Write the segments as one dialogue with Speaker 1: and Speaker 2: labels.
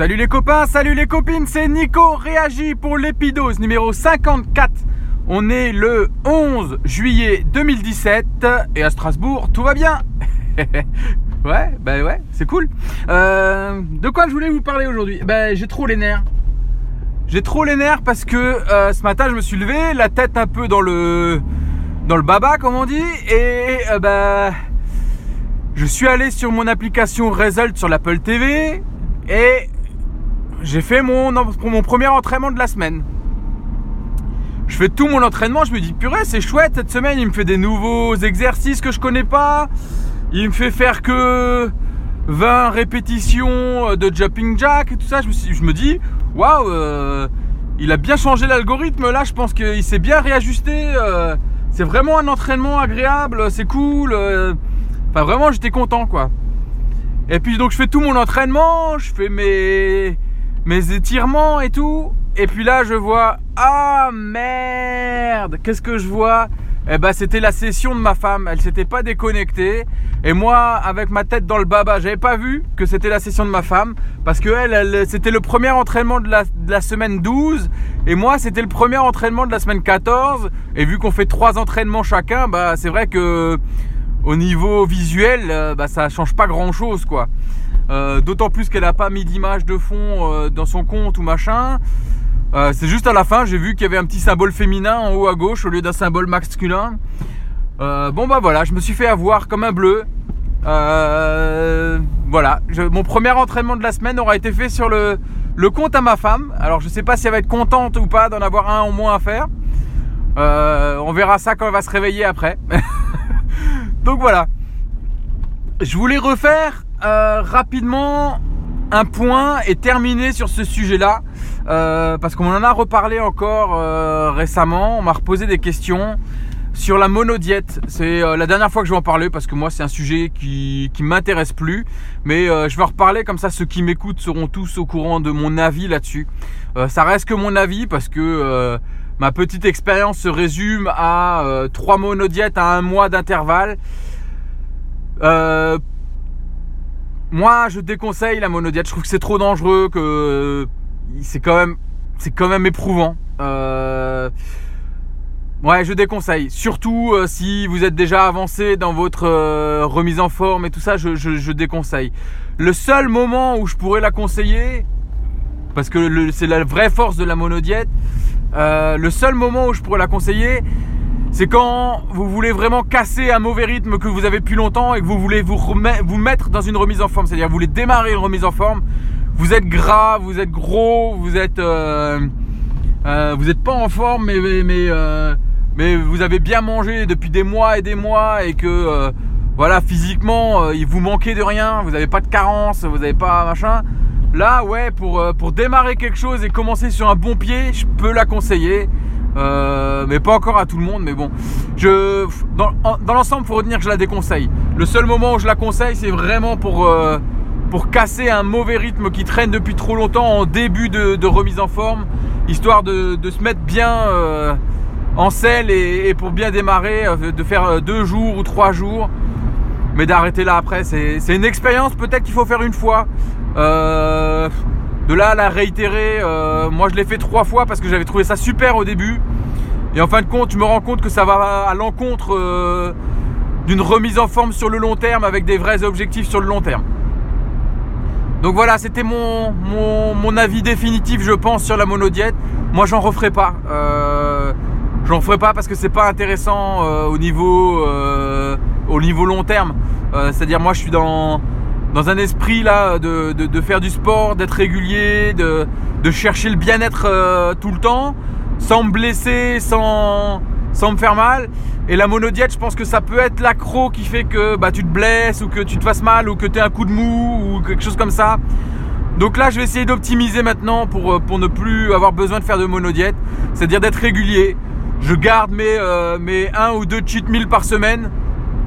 Speaker 1: Salut les copains, salut les copines, c'est Nico réagit pour l'épidose numéro 54. On est le 11 juillet 2017 et à Strasbourg tout va bien. ouais, bah ouais, c'est cool. Euh, de quoi je voulais vous parler aujourd'hui? Ben j'ai trop les nerfs. J'ai trop les nerfs parce que euh, ce matin je me suis levé, la tête un peu dans le dans le baba comme on dit et euh, bah je suis allé sur mon application Result sur l'Apple TV et j'ai fait mon, mon premier entraînement de la semaine. Je fais tout mon entraînement, je me dis purée c'est chouette cette semaine, il me fait des nouveaux exercices que je connais pas, il me fait faire que 20 répétitions de jumping jack et tout ça, je me, dis waouh, euh, il a bien changé l'algorithme là, je pense qu'il s'est bien réajusté, euh, c'est vraiment un entraînement agréable, c'est cool, euh, enfin vraiment j'étais content quoi. Et puis donc je fais tout mon entraînement, je fais mes mes étirements et tout. Et puis là, je vois, ah merde, qu'est-ce que je vois? Eh ben, c'était la session de ma femme. Elle s'était pas déconnectée. Et moi, avec ma tête dans le baba, j'avais pas vu que c'était la session de ma femme. Parce que elle, c'était le premier entraînement de la, semaine 12. Et moi, c'était le premier entraînement de la semaine 14. Et vu qu'on fait trois entraînements chacun, bah, c'est vrai que au niveau visuel, euh, bah, ça change pas grand chose, quoi. Euh, d'autant plus qu'elle n'a pas mis d'image de fond euh, dans son compte ou machin. Euh, c'est juste à la fin, j'ai vu qu'il y avait un petit symbole féminin en haut à gauche au lieu d'un symbole masculin. bon bah voilà, je me suis fait avoir comme un bleu. voilà, mon premier entraînement de la semaine aura été fait sur le, le compte à ma femme. Alors je sais pas si elle va être contente ou pas d'en avoir un au moins à faire. on verra ça quand elle va se réveiller après. Donc voilà. Je voulais refaire euh, rapidement un point et terminer sur ce sujet-là. Euh, parce qu'on en a reparlé encore euh, récemment. On m'a reposé des questions sur la monodiète. C'est la dernière fois que je vais en parler parce que moi c'est un sujet qui, m'intéresse plus. Mais je vais en reparler comme ça ceux qui m'écoutent seront tous au courant de mon avis là-dessus. ça reste que mon avis parce que ma petite expérience se résume à trois monodiètes à un mois d'intervalle. Moi, je déconseille la monodiète. Je trouve que c'est trop dangereux, que euh, c'est quand même, c'est quand même éprouvant. Euh, ouais, je déconseille. Surtout euh, si vous êtes déjà avancé dans votre remise en forme et tout ça, je, déconseille. Le seul moment où je pourrais la conseiller, parce que c'est la vraie force de la monodiète, le seul moment où je pourrais la conseiller, c'est quand vous voulez vraiment casser un mauvais rythme que vous avez depuis longtemps et que vous voulez vous, mettre dans une remise en forme. C'est-à-dire vous voulez démarrer une remise en forme. Vous êtes gras, vous êtes gros, vous êtes, euh, euh, vous n'êtes pas en forme, mais mais euh, mais, vous avez bien mangé depuis des mois et des mois et que voilà physiquement il vous manquait de rien, vous n'avez pas de carence, vous n'avez pas machin. Là ouais pour pour démarrer quelque chose et commencer sur un bon pied, je peux la conseiller. Euh, mais pas encore à tout le monde, mais bon. Je, dans, l'ensemble, il faut retenir que je la déconseille. Le seul moment où je la conseille, c'est vraiment pour, euh, pour casser un mauvais rythme qui traîne depuis trop longtemps en début de, remise en forme, histoire de, se mettre bien euh, en selle et, pour bien démarrer, de faire deux jours ou trois jours, mais d'arrêter là après. C'est une expérience peut-être qu'il faut faire une fois. De là à la réitérer, euh, moi je l'ai fait trois fois parce que j'avais trouvé ça super au début. Et en fin de compte, je me rends compte que ça va à l'encontre euh, d'une remise en forme sur le long terme avec des vrais objectifs sur le long terme. Donc voilà, c'était mon, avis définitif, je pense, sur la monodiète. Moi, j'en referai pas. Euh, j'en ferai pas parce que c'est pas intéressant au niveau au niveau long terme. C'est-à-dire, moi, je suis dans dans un esprit là de, de, faire du sport, d'être régulier, de, de chercher le bien-être euh, tout le temps, sans me blesser, sans, sans me faire mal. Et la monodiète, je pense que ça peut être l'accro qui fait que bah, tu te blesses ou que tu te fasses mal ou que tu aies un coup de mou ou quelque chose comme ça. Donc là, je vais essayer d'optimiser maintenant pour, euh, pour ne plus avoir besoin de faire de monodiète, c'est-à-dire d'être régulier. Je garde mes, euh, mes 1 ou 2 cheat meals par semaine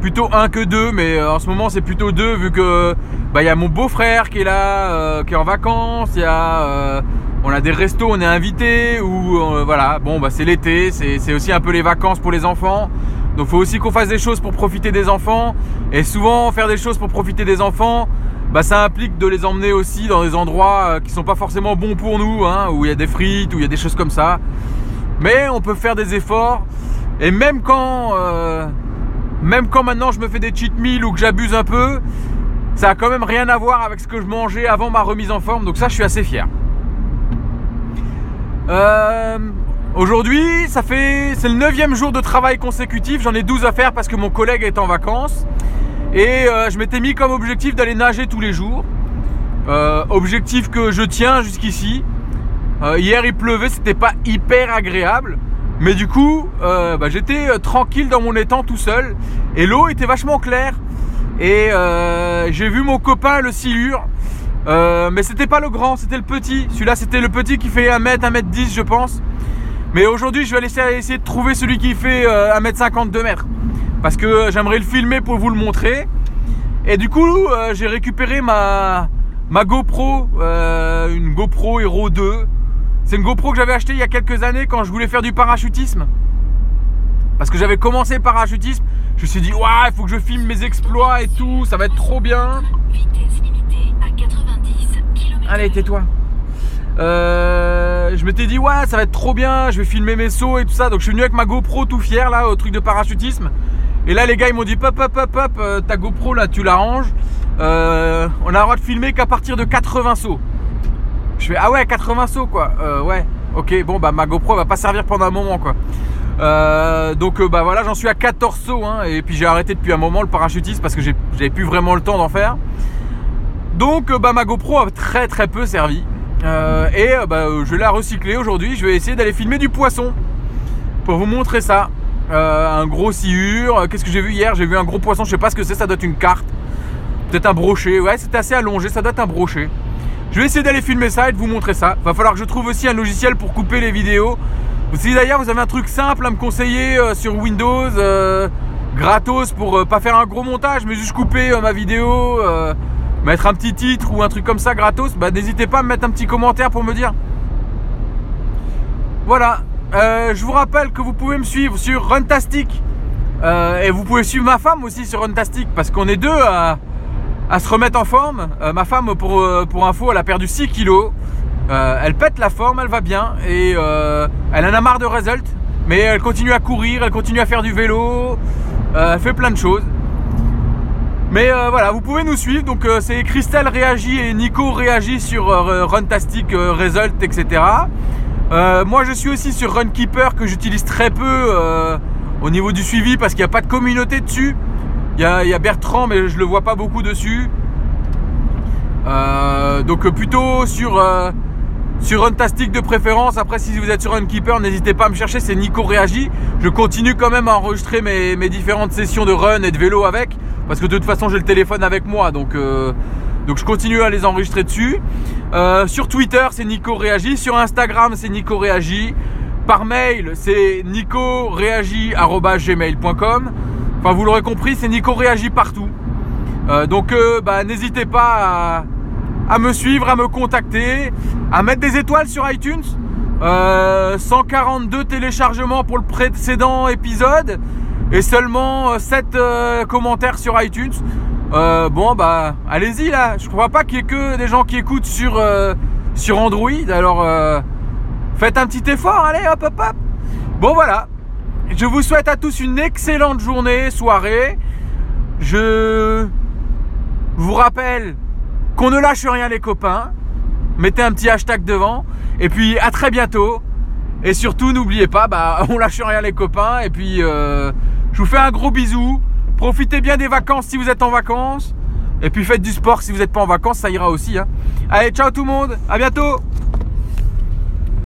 Speaker 1: plutôt un que deux, mais euh, en ce moment c'est plutôt deux vu que bah il y a mon beau-frère qui est là, euh, qui est en vacances, il y a euh, on a des restos, on est invité ou voilà, bon bah c'est l'été, c'est aussi un peu les vacances pour les enfants. Donc faut aussi qu'on fasse des choses pour profiter des enfants. Et souvent faire des choses pour profiter des enfants, bah, ça implique de les emmener aussi dans des endroits qui sont pas forcément bons pour nous, hein, où il y a des frites, où il y a des choses comme ça. Mais on peut faire des efforts. Et même quand, même quand maintenant je me fais des cheat meals ou que j'abuse un peu, ça a quand même rien à voir avec ce que je mangeais avant ma remise en forme. Donc ça, je suis assez fier. Euh, Aujourd'hui, ça fait c'est le neuvième jour de travail consécutif. J'en ai 12 à faire parce que mon collègue est en vacances. Et euh, je m'étais mis comme objectif d'aller nager tous les jours. Euh, objectif que je tiens jusqu'ici. Hier il pleuvait, c'était pas hyper agréable. Mais du coup, bah, j'étais tranquille dans mon étang tout seul. Et l'eau était vachement claire. Et j'ai vu mon copain le silure. mais c'était pas le grand, c'était le petit. Celui-là c'était le petit qui fait 1m, 1m10 je pense. Mais aujourd'hui, je vais aller essayer de trouver celui qui fait 1m50, 2 mètres. Parce que j'aimerais le filmer pour vous le montrer. Et du coup, euh, j'ai récupéré ma, GoPro, euh, une GoPro Hero 2. C'est une GoPro que j'avais achetée il y a quelques années quand je voulais faire du parachutisme. Parce que j'avais commencé le parachutisme. Je me suis dit, ouais, il faut que je filme mes exploits et tout, ça va être trop bien. Allez, tais-toi. Euh, je m'étais dit ouais ça va être trop bien, je vais filmer mes sauts et tout ça. Donc je suis venu avec ma GoPro tout fier là au truc de parachutisme. Et là les gars ils m'ont dit pop pop pop pop euh, ta GoPro là tu l'arranges. Euh, on a le droit de filmer qu'à partir de 80 sauts. Je fais ah ouais 80 sauts quoi. ouais ok bon bah ma GoPro va pas servir pendant un moment quoi. donc bah voilà j'en suis à 14 sauts hein, et puis j'ai arrêté depuis un moment le parachutisme parce que j'avais plus vraiment le temps d'en faire. Donc bah ma GoPro a très très peu servi. Euh, et euh, bah, je l'ai recyclé aujourd'hui. Je vais essayer d'aller filmer du poisson pour vous montrer ça. Euh, un gros sciure. Qu'est-ce que j'ai vu hier? J'ai vu un gros poisson. Je sais pas ce que c'est. Ça doit être une carte. Peut-être un brochet. Ouais, c'est assez allongé. Ça doit être un brochet. Je vais essayer d'aller filmer ça et de vous montrer ça. Va falloir que je trouve aussi un logiciel pour couper les vidéos. Si d'ailleurs vous avez un truc simple à me conseiller sur Windows, gratos pour pas faire un gros montage, mais juste couper ma vidéo mettre un petit titre ou un truc comme ça gratos, bah n'hésitez pas à me mettre un petit commentaire pour me dire. Voilà, euh, je vous rappelle que vous pouvez me suivre sur Runtastic euh, et vous pouvez suivre ma femme aussi sur Runtastic parce qu'on est deux à, se remettre en forme. Euh, ma femme, pour, pour info, elle a perdu 6 kilos. elle pète la forme, elle va bien et elle en a marre de result, mais elle continue à courir, elle continue à faire du vélo, elle fait plein de choses. Mais euh, voilà, vous pouvez nous suivre. Donc euh, c'est Christelle réagit et Nico réagit sur euh, Runtastic Result, etc. moi je suis aussi sur Runkeeper que j'utilise très peu au niveau du suivi parce qu'il n'y a pas de communauté dessus. Il y, a, Bertrand mais je le vois pas beaucoup dessus. donc plutôt sur Runtastic de préférence. Après, si vous êtes sur Runkeeper, n'hésitez pas à me chercher. C'est Nico Réagi. Je continue quand même à enregistrer mes, différentes sessions de run et de vélo avec. Parce que de toute façon, j'ai le téléphone avec moi. Donc, euh, je continue à les enregistrer dessus. Euh, sur Twitter, c'est Nico Réagi. Sur Instagram, c'est Nico Réagi. Par mail, c'est nicoréagi.gmail.com. Enfin, vous l'aurez compris, c'est Nico Réagi partout. Euh, donc, bah, n'hésitez pas à, me suivre, à me contacter, à mettre des étoiles sur iTunes. 142 téléchargements pour le précédent épisode et seulement 7 euh, euh, commentaires sur iTunes. Euh, bon bah allez-y là, je crois pas qu'il y ait que des gens qui écoutent sur Android, alors faites un petit effort, allez hop hop hop. Bon voilà, je vous souhaite à tous une excellente journée, soirée. Je vous rappelle qu'on ne lâche rien les copains. Mettez un petit hashtag devant. Et puis à très bientôt. Et surtout n'oubliez pas, bah on lâche rien les copains. Et puis je vous fais un gros bisou. Profitez bien des vacances si vous êtes en vacances. Et puis faites du sport si vous n'êtes pas en vacances, ça ira aussi. Hein. Allez, ciao tout le monde. À bientôt.